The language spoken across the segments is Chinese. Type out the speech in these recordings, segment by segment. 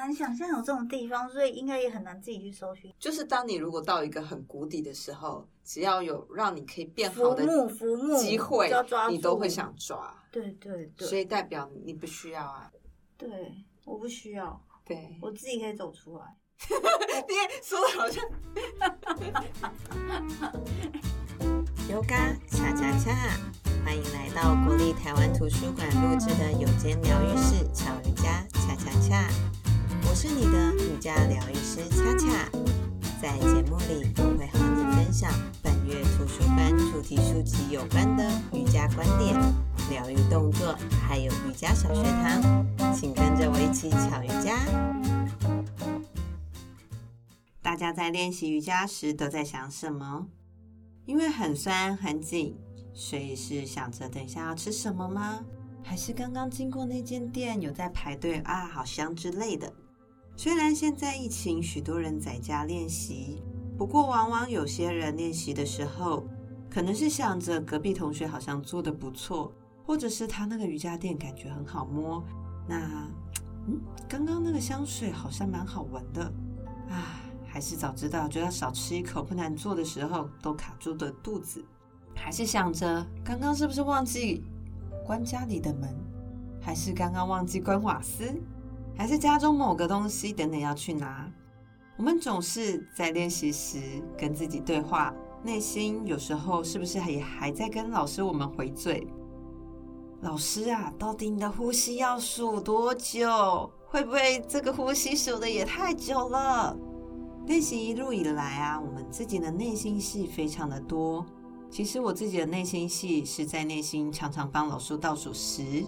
难想象有这种地方，所以应该也很难自己去搜寻。就是当你如果到一个很谷底的时候，只要有让你可以变好的机会，你都会想抓。对对对，所以代表你不需要啊。对，我不需要。对，我自己可以走出来。你说的好像。瑜伽恰恰恰，欢迎来到国立台湾图书馆录制的有间疗愈室巧瑜伽恰恰恰。我是你的瑜伽疗愈师恰恰，在节目里我会和你分享本月图书馆主题书籍有关的瑜伽观点、疗愈动作，还有瑜伽小学堂，请跟着我一起巧瑜伽。大家在练习瑜伽时都在想什么？因为很酸很紧，所以是想着等一下要吃什么吗？还是刚刚经过那间店有在排队啊，好香之类的？虽然现在疫情，许多人在家练习，不过往往有些人练习的时候，可能是想着隔壁同学好像做得不错，或者是他那个瑜伽垫感觉很好摸。那，嗯，刚刚那个香水好像蛮好闻的啊。还是早知道就要少吃一口，不然做的时候都卡住的肚子。还是想着刚刚是不是忘记关家里的门？还是刚刚忘记关瓦斯？还是家中某个东西等等要去拿？我们总是在练习时跟自己对话，内心有时候是不是也还在跟老师我们回嘴？老师啊，到底你的呼吸要数多久？会不会这个呼吸数的也太久了？练习一路以来啊，我们自己的内心戏非常的多。其实我自己的内心戏是在内心常常帮老师倒数十、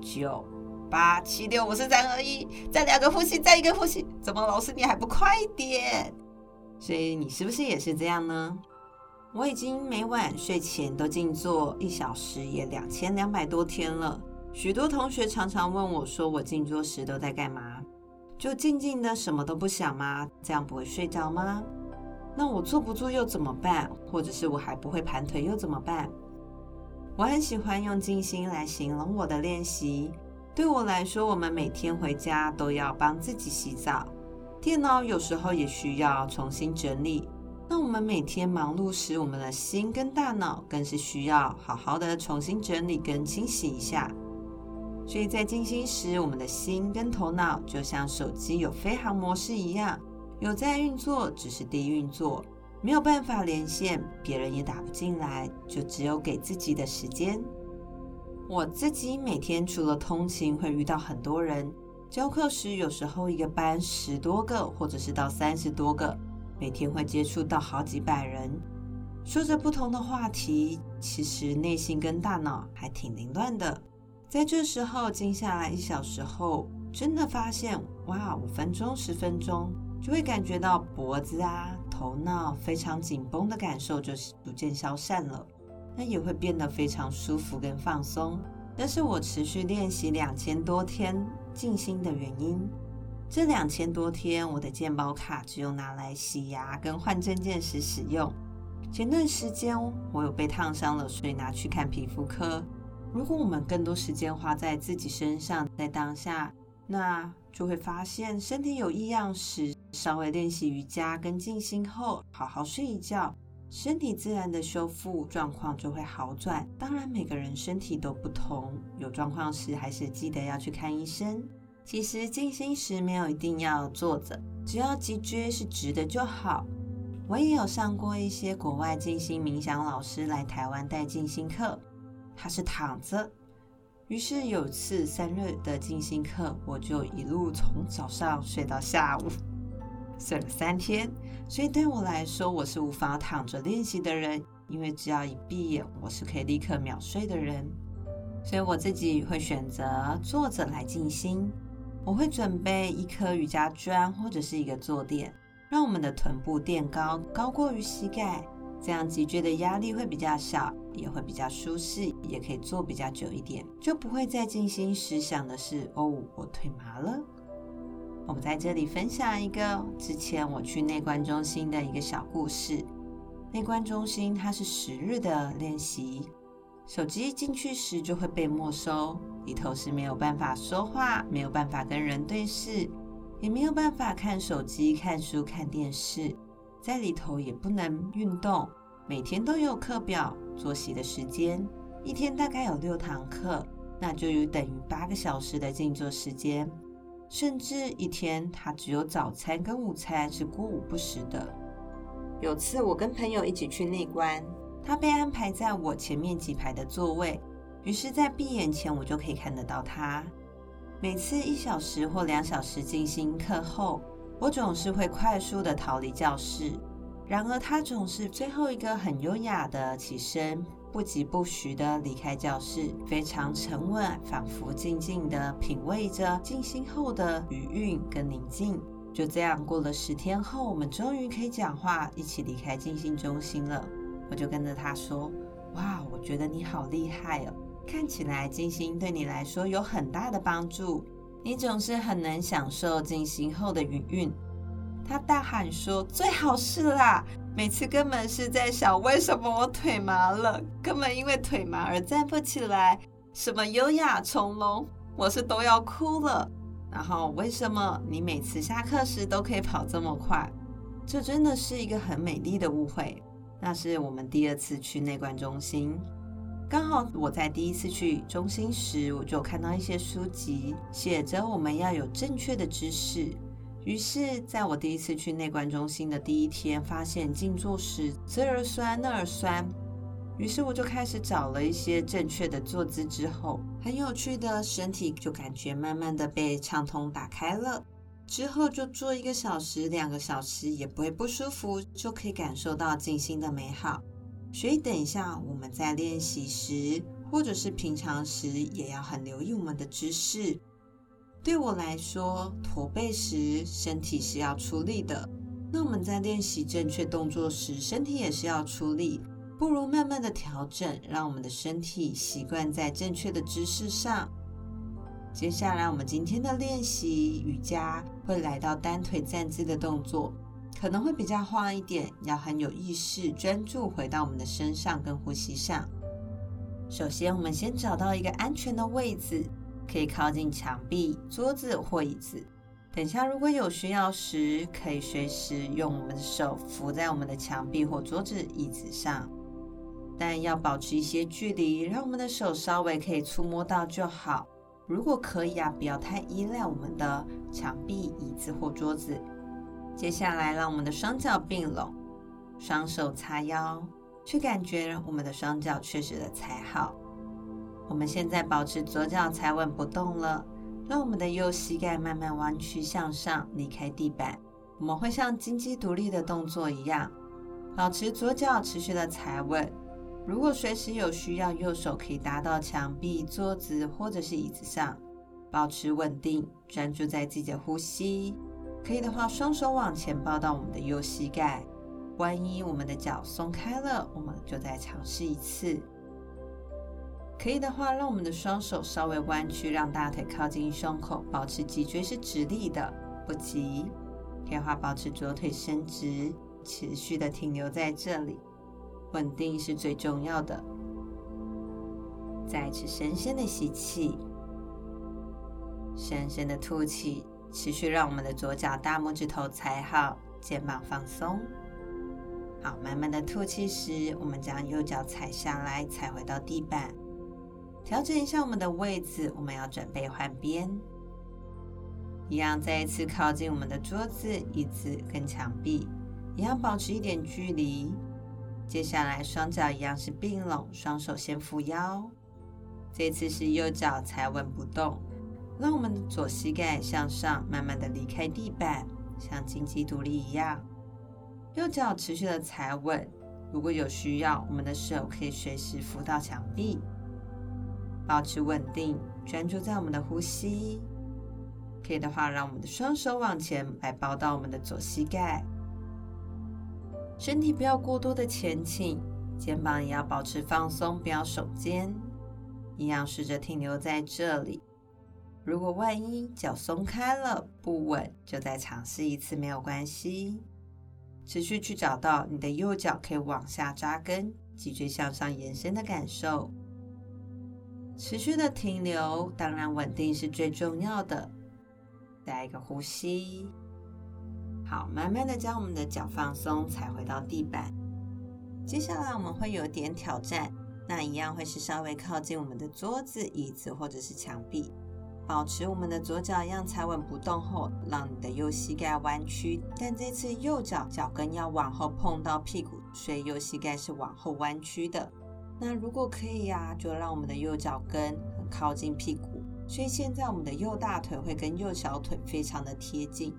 九、八、七、六、五、四、三、二、一，再两个呼吸，再一个呼吸。怎么老师你还不快点？所以你是不是也是这样呢？我已经每晚睡前都静坐一小时，也两千两百多天了。许多同学常常问我说，我静坐时都在干嘛？就静静的什么都不想吗？这样不会睡着吗？那我坐不住又怎么办？或者是我还不会盘腿又怎么办？我很喜欢用静心来形容我的练习。对我来说，我们每天回家都要帮自己洗澡，电脑有时候也需要重新整理。那我们每天忙碌时，我们的心跟大脑更是需要好好的重新整理跟清洗一下。所以在静心时，我们的心跟头脑就像手机有飞航模式一样，有在运作，只是低运作，没有办法连线，别人也打不进来，就只有给自己的时间。我自己每天除了通勤会遇到很多人，教课时有时候一个班十多个，或者是到三十多个，每天会接触到好几百人，说着不同的话题，其实内心跟大脑还挺凌乱的。在这时候静下来一小时后，真的发现哇，五分钟、十分钟就会感觉到脖子啊、头脑非常紧绷的感受就逐渐消散了，那也会变得非常舒服跟放松。这是我持续练习两千多天静心的原因。这两千多天，我的健保卡只有拿来洗牙跟换证件时使用。前段时间我有被烫伤了，所以拿去看皮肤科。如果我们更多时间花在自己身上，在当下，那就会发现身体有异样时，稍微练习瑜伽跟静心后，好好睡一觉，身体自然的修复状况就会好转。当然，每个人身体都不同，有状况时还是记得要去看医生。其实静心时没有一定要坐着，只要脊椎是直的就好。我也有上过一些国外静心冥想老师来台湾带静心课。他是躺着，于是有次三日的静心课，我就一路从早上睡到下午，睡了三天。所以对我来说，我是无法躺着练习的人，因为只要一闭眼，我是可以立刻秒睡的人。所以我自己会选择坐着来静心。我会准备一颗瑜伽砖或者是一个坐垫，让我们的臀部垫高，高过于膝盖。这样脊椎的压力会比较小，也会比较舒适，也可以坐比较久一点，就不会在静心时想的是哦，我腿麻了。我们在这里分享一个之前我去内观中心的一个小故事。内观中心它是十日的练习，手机进去时就会被没收，里头是没有办法说话，没有办法跟人对视，也没有办法看手机、看书、看电视，在里头也不能运动。每天都有课表、作息的时间，一天大概有六堂课，那就有等于八个小时的静坐时间。甚至一天他只有早餐跟午餐是过午不食的。有次我跟朋友一起去内观，他被安排在我前面几排的座位，于是，在闭眼前我就可以看得到他。每次一小时或两小时静心课后，我总是会快速的逃离教室。然而，他总是最后一个很优雅的起身，不疾不徐的离开教室，非常沉稳，仿佛静静的品味着静心后的余韵跟宁静。就这样过了十天后，我们终于可以讲话，一起离开静心中心了。我就跟着他说：“哇，我觉得你好厉害哦，看起来静心对你来说有很大的帮助，你总是很能享受静心后的余韵。”他大喊说：“最好是啦！每次根本是在想，为什么我腿麻了？根本因为腿麻而站不起来。什么优雅从容，我是都要哭了。然后为什么你每次下课时都可以跑这么快？这真的是一个很美丽的误会。那是我们第二次去内观中心，刚好我在第一次去中心时，我就看到一些书籍写着我们要有正确的知识。”于是，在我第一次去内观中心的第一天，发现静坐时这儿酸那儿酸，于是我就开始找了一些正确的坐姿。之后，很有趣的身体就感觉慢慢的被畅通打开了。之后就坐一个小时、两个小时也不会不舒服，就可以感受到静心的美好。所以，等一下我们在练习时，或者是平常时，也要很留意我们的姿势。对我来说，驼背时身体是要出力的。那我们在练习正确动作时，身体也是要出力。不如慢慢的调整，让我们的身体习惯在正确的姿势上。接下来，我们今天的练习瑜伽会来到单腿站姿的动作，可能会比较晃一点，要很有意识、专注回到我们的身上跟呼吸上。首先，我们先找到一个安全的位置。可以靠近墙壁、桌子或椅子。等下如果有需要时，可以随时用我们的手扶在我们的墙壁或桌子、椅子上，但要保持一些距离，让我们的手稍微可以触摸到就好。如果可以啊，不要太依赖我们的墙壁、椅子或桌子。接下来，让我们的双脚并拢，双手叉腰，去感觉我们的双脚确实的踩好。我们现在保持左脚踩稳不动了，让我们的右膝盖慢慢弯曲向上，离开地板。我们会像金鸡独立的动作一样，保持左脚持续的踩稳。如果随时有需要，右手可以搭到墙壁、桌子或者是椅子上，保持稳定，专注在自己的呼吸。可以的话，双手往前抱到我们的右膝盖。万一我们的脚松开了，我们就再尝试一次。可以的话，让我们的双手稍微弯曲，让大腿靠近胸口，保持脊椎是直立的，不急。可以的话，保持左腿伸直，持续的停留在这里，稳定是最重要的。再次深深的吸气，深深的吐气，持续让我们的左脚大拇指头踩好，肩膀放松。好，慢慢的吐气时，我们将右脚踩下来，踩回到地板。调整一下我们的位置，我们要准备换边。一样，再一次靠近我们的桌子、椅子跟墙壁，一样保持一点距离。接下来，双脚一样是并拢，双手先扶腰。这次是右脚踩稳不动，让我们的左膝盖向上，慢慢的离开地板，像金鸡独立一样。右脚持续的踩稳，如果有需要，我们的手可以随时扶到墙壁。保持稳定，专注在我们的呼吸。可以的话，让我们的双手往前来抱到我们的左膝盖，身体不要过多的前倾，肩膀也要保持放松，不要手肩。一样试着停留在这里。如果万一脚松开了不稳，就再尝试一次，没有关系。持续去找到你的右脚可以往下扎根，脊椎向上延伸的感受。持续的停留，当然稳定是最重要的。带一个呼吸。好，慢慢的将我们的脚放松，踩回到地板。接下来我们会有点挑战，那一样会是稍微靠近我们的桌子、椅子或者是墙壁，保持我们的左脚一样踩稳不动后，让你的右膝盖弯曲，但这次右脚脚跟要往后碰到屁股，所以右膝盖是往后弯曲的。那如果可以呀、就让我们的右脚跟很靠近屁股，所以现在我们的右大腿会跟右小腿非常的贴近。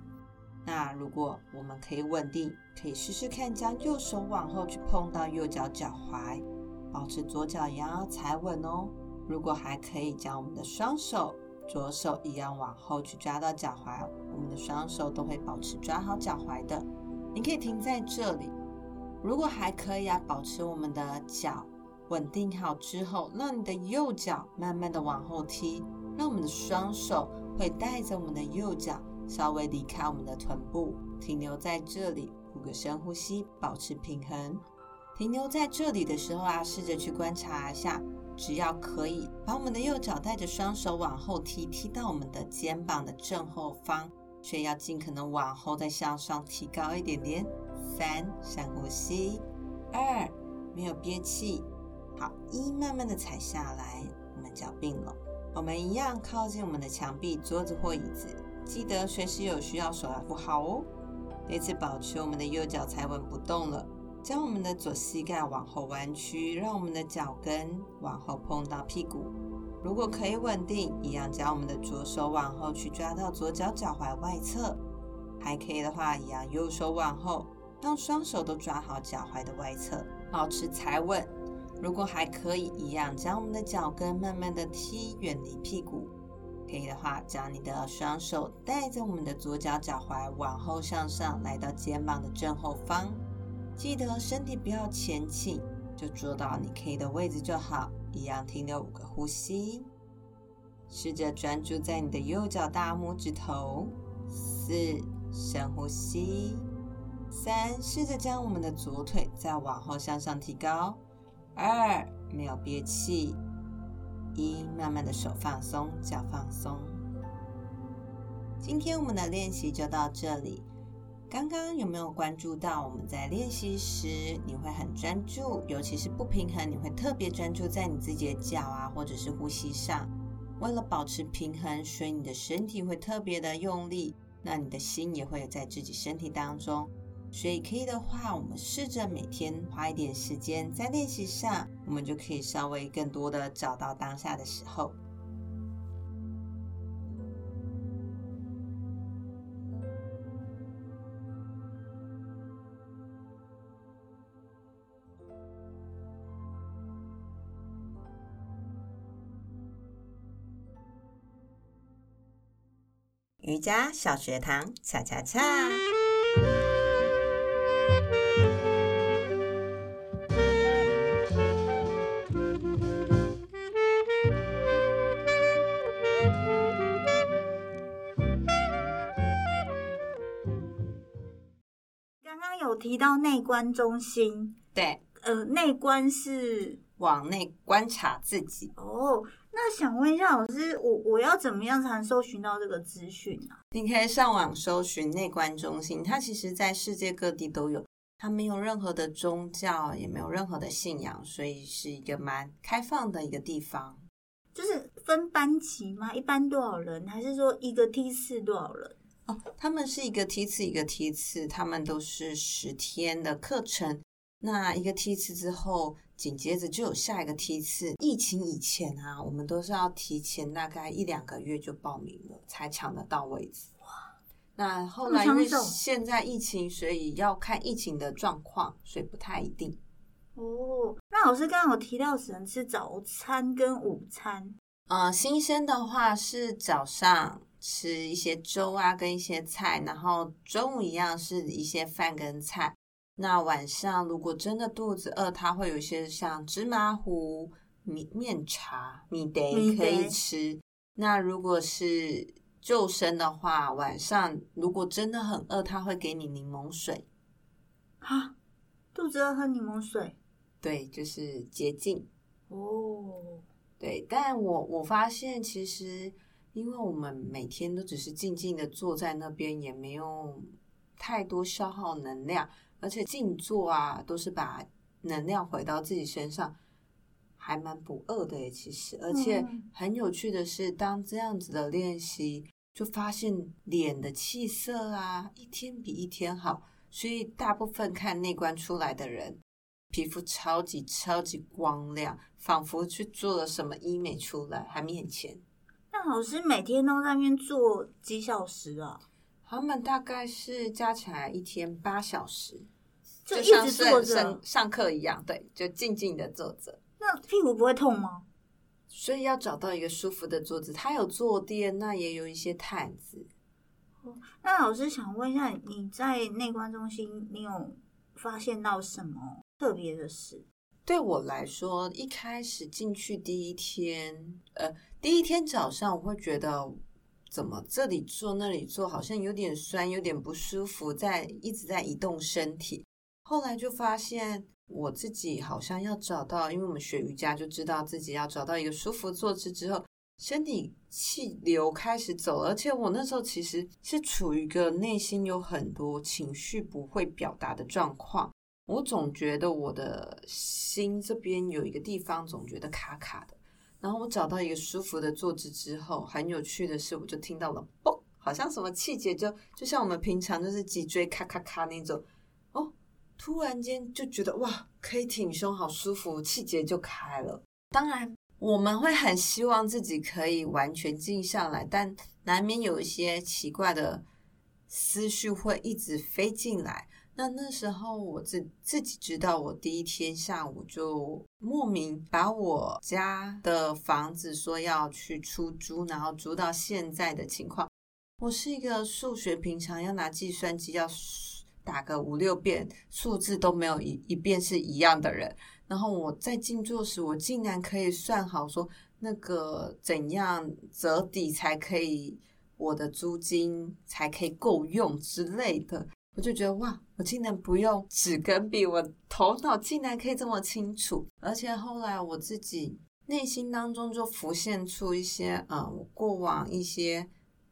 那如果我们可以稳定，可以试试看，将右手往后去碰到右脚脚踝，保持左脚一样要踩稳哦。如果还可以，将我们的双手，左手一样往后去抓到脚踝，我们的双手都会保持抓好脚踝的。你可以停在这里。如果还可以啊，保持我们的脚稳定好之后，让你的右脚慢慢的往后踢，让我们的双手会带着我们的右脚。稍微离开我们的臀部，停留在这里，五个深呼吸，保持平衡。停留在这里的时候啊，试着去观察一下，只要可以，把我们的右脚带着双手往后踢，踢到我们的肩膀的正后方，所以要尽可能往后再向上提高一点点。三，深呼吸。二，没有憋气。好，一，慢慢的踩下来，我们脚并拢，我们一样靠近我们的墙壁、桌子或椅子。记得随时有需要手来扶好哦。这次保持我们的右脚踩稳不动了，将我们的左膝盖往后弯曲，让我们的脚跟往后碰到屁股。如果可以稳定，一样将我们的左手往后去抓到左脚脚踝外侧。还可以的话，一样右手往后，让双手都抓好脚踝的外侧，保持踩稳。如果还可以，一样将我们的脚跟慢慢的踢远离屁股。可以的话，将你的双手带着我们的左脚脚踝往后向上，来到肩膀的正后方。记得身体不要前倾，就坐到你可以的位置就好。一样停留五个呼吸，试着专注在你的右脚大拇指头。四，深呼吸。三，试着将我们的左腿再往后向上提高。二，没有憋气。一，慢慢的手放松，脚放松。今天我们的练习就到这里。刚刚有没有关注到我们在练习时，你会很专注，尤其是不平衡，你会特别专注在你自己的脚啊，或者是呼吸上。为了保持平衡，所以你的身体会特别的用力，那你的心也会在自己身体当中。所以可以的话，我们试着每天花一点时间在练习上，我们就可以稍微更多的找到当下的时候。瑜伽小学堂，恰恰恰。观中心，对，呃，内观是往内观察自己。哦，那想问一下老师，我我要怎么样才能搜寻到这个资讯呢？你可以上网搜寻内观中心，它其实在世界各地都有，它没有任何的宗教，也没有任何的信仰，所以是一个蛮开放的一个地方。就是分班级吗？一般多少人？还是说一个梯次多少人？哦，他们是一个梯次一个梯次，他们都是十天的课程。那一个梯次之后，紧接着就有下一个梯次。疫情以前啊，我们都是要提前大概一两个月就报名了，才抢得到位置。哇！那后来因为现在疫情，所以要看疫情的状况，所以不太一定。哦，那老师刚刚有提到只能吃早餐跟午餐。呃，新生的话是早上。吃一些粥啊，跟一些菜，然后中午一样是一些饭跟菜。那晚上如果真的肚子饿，它会有一些像芝麻糊、米面茶、米得可以吃。那如果是救生的话，晚上如果真的很饿，它会给你柠檬水。啊，肚子饿喝柠檬水？对，就是解禁。哦，对，但我我发现其实。因为我们每天都只是静静的坐在那边，也没有太多消耗能量，而且静坐啊，都是把能量回到自己身上，还蛮不饿的耶。其实，而且很有趣的是，当这样子的练习，就发现脸的气色啊，一天比一天好。所以，大部分看内观出来的人，皮肤超级超级光亮，仿佛去做了什么医美出来，还面前。那老师每天都在那边做几小时啊？他们大概是加起来一天八小时，就一直坐着上上课一样，对，就静静的坐着。那屁股不会痛吗？所以要找到一个舒服的桌子，它有坐垫，那也有一些毯子。那老师想问一下，你在内观中心，你有发现到什么特别的事？对我来说，一开始进去第一天，呃，第一天早上我会觉得，怎么这里坐那里坐，好像有点酸，有点不舒服，在一直在移动身体。后来就发现我自己好像要找到，因为我们学瑜伽就知道自己要找到一个舒服坐姿之后，身体气流开始走，而且我那时候其实是处于一个内心有很多情绪不会表达的状况。我总觉得我的心这边有一个地方总觉得卡卡的，然后我找到一个舒服的坐姿之后，很有趣的是，我就听到了嘣，好像什么气节就就像我们平常就是脊椎咔咔咔那种，哦，突然间就觉得哇，可以挺胸，好舒服，气节就开了。当然我们会很希望自己可以完全静下来，但难免有一些奇怪的思绪会一直飞进来。那那时候我自自己知道，我第一天下午就莫名把我家的房子说要去出租，然后租到现在的情况。我是一个数学平常要拿计算机要打个五六遍，数字都没有一一遍是一样的人。然后我在静坐时，我竟然可以算好说那个怎样折抵才可以，我的租金才可以够用之类的。我就觉得哇，我竟然不用纸跟笔，我头脑竟然可以这么清楚。而且后来我自己内心当中就浮现出一些，呃，我过往一些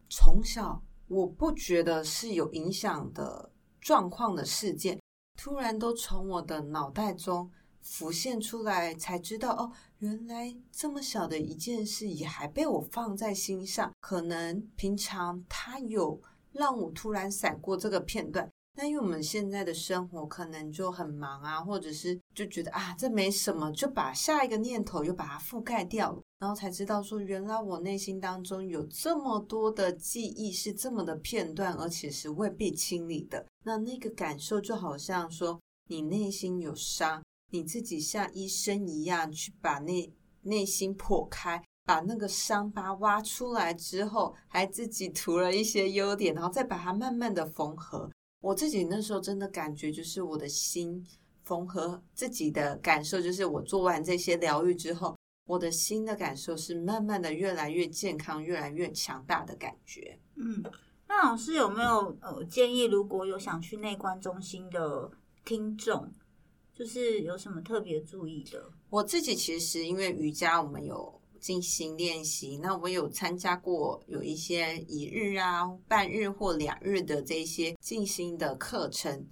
从小我不觉得是有影响的状况的事件，突然都从我的脑袋中浮现出来，才知道哦，原来这么小的一件事也还被我放在心上。可能平常他有让我突然闪过这个片段。那因为我们现在的生活可能就很忙啊，或者是就觉得啊，这没什么，就把下一个念头又把它覆盖掉了，然后才知道说，原来我内心当中有这么多的记忆是这么的片段，而且是未被清理的。那那个感受就好像说，你内心有伤，你自己像医生一样去把内内心剖开，把那个伤疤挖出来之后，还自己涂了一些优点，然后再把它慢慢的缝合。我自己那时候真的感觉，就是我的心缝合自己的感受，就是我做完这些疗愈之后，我的心的感受是慢慢的越来越健康，越来越强大的感觉。嗯，那老师有没有呃建议，如果有想去内观中心的听众，就是有什么特别注意的？我自己其实因为瑜伽，我们有。进行练习，那我有参加过有一些一日啊、半日或两日的这些静心的课程，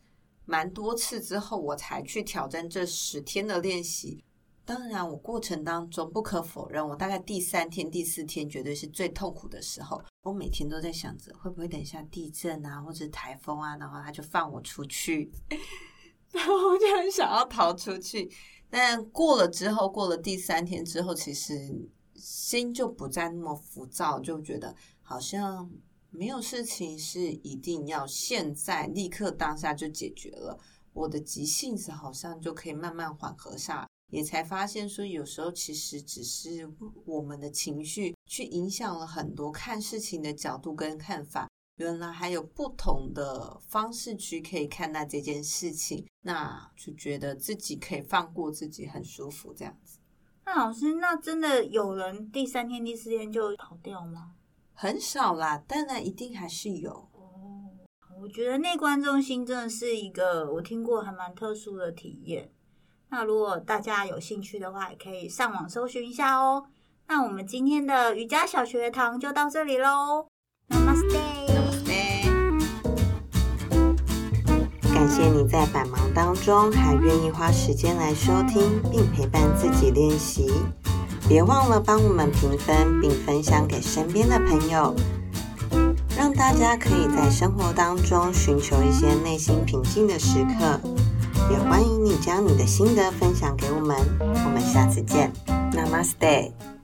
蛮多次之后，我才去挑战这十天的练习。当然，我过程当中不可否认，我大概第三天、第四天绝对是最痛苦的时候。我每天都在想着，会不会等一下地震啊，或者台风啊，然后他就放我出去，然后我就很想要逃出去。但过了之后，过了第三天之后，其实。心就不再那么浮躁，就觉得好像没有事情是一定要现在立刻当下就解决了。我的急性子好像就可以慢慢缓和下来，也才发现说，有时候其实只是我们的情绪去影响了很多看事情的角度跟看法。原来还有不同的方式去可以看待这件事情，那就觉得自己可以放过自己，很舒服这样子。那老师，那真的有人第三天、第四天就跑掉吗？很少啦，当然一定还是有。哦，我觉得内观中心真的是一个我听过还蛮特殊的体验。那如果大家有兴趣的话，也可以上网搜寻一下哦。那我们今天的瑜伽小学堂就到这里喽，Namaste。感谢你在百忙当中还愿意花时间来收听并陪伴自己练习。别忘了帮我们评分并分享给身边的朋友，让大家可以在生活当中寻求一些内心平静的时刻。也欢迎你将你的心得分享给我们。我们下次见，Namaste。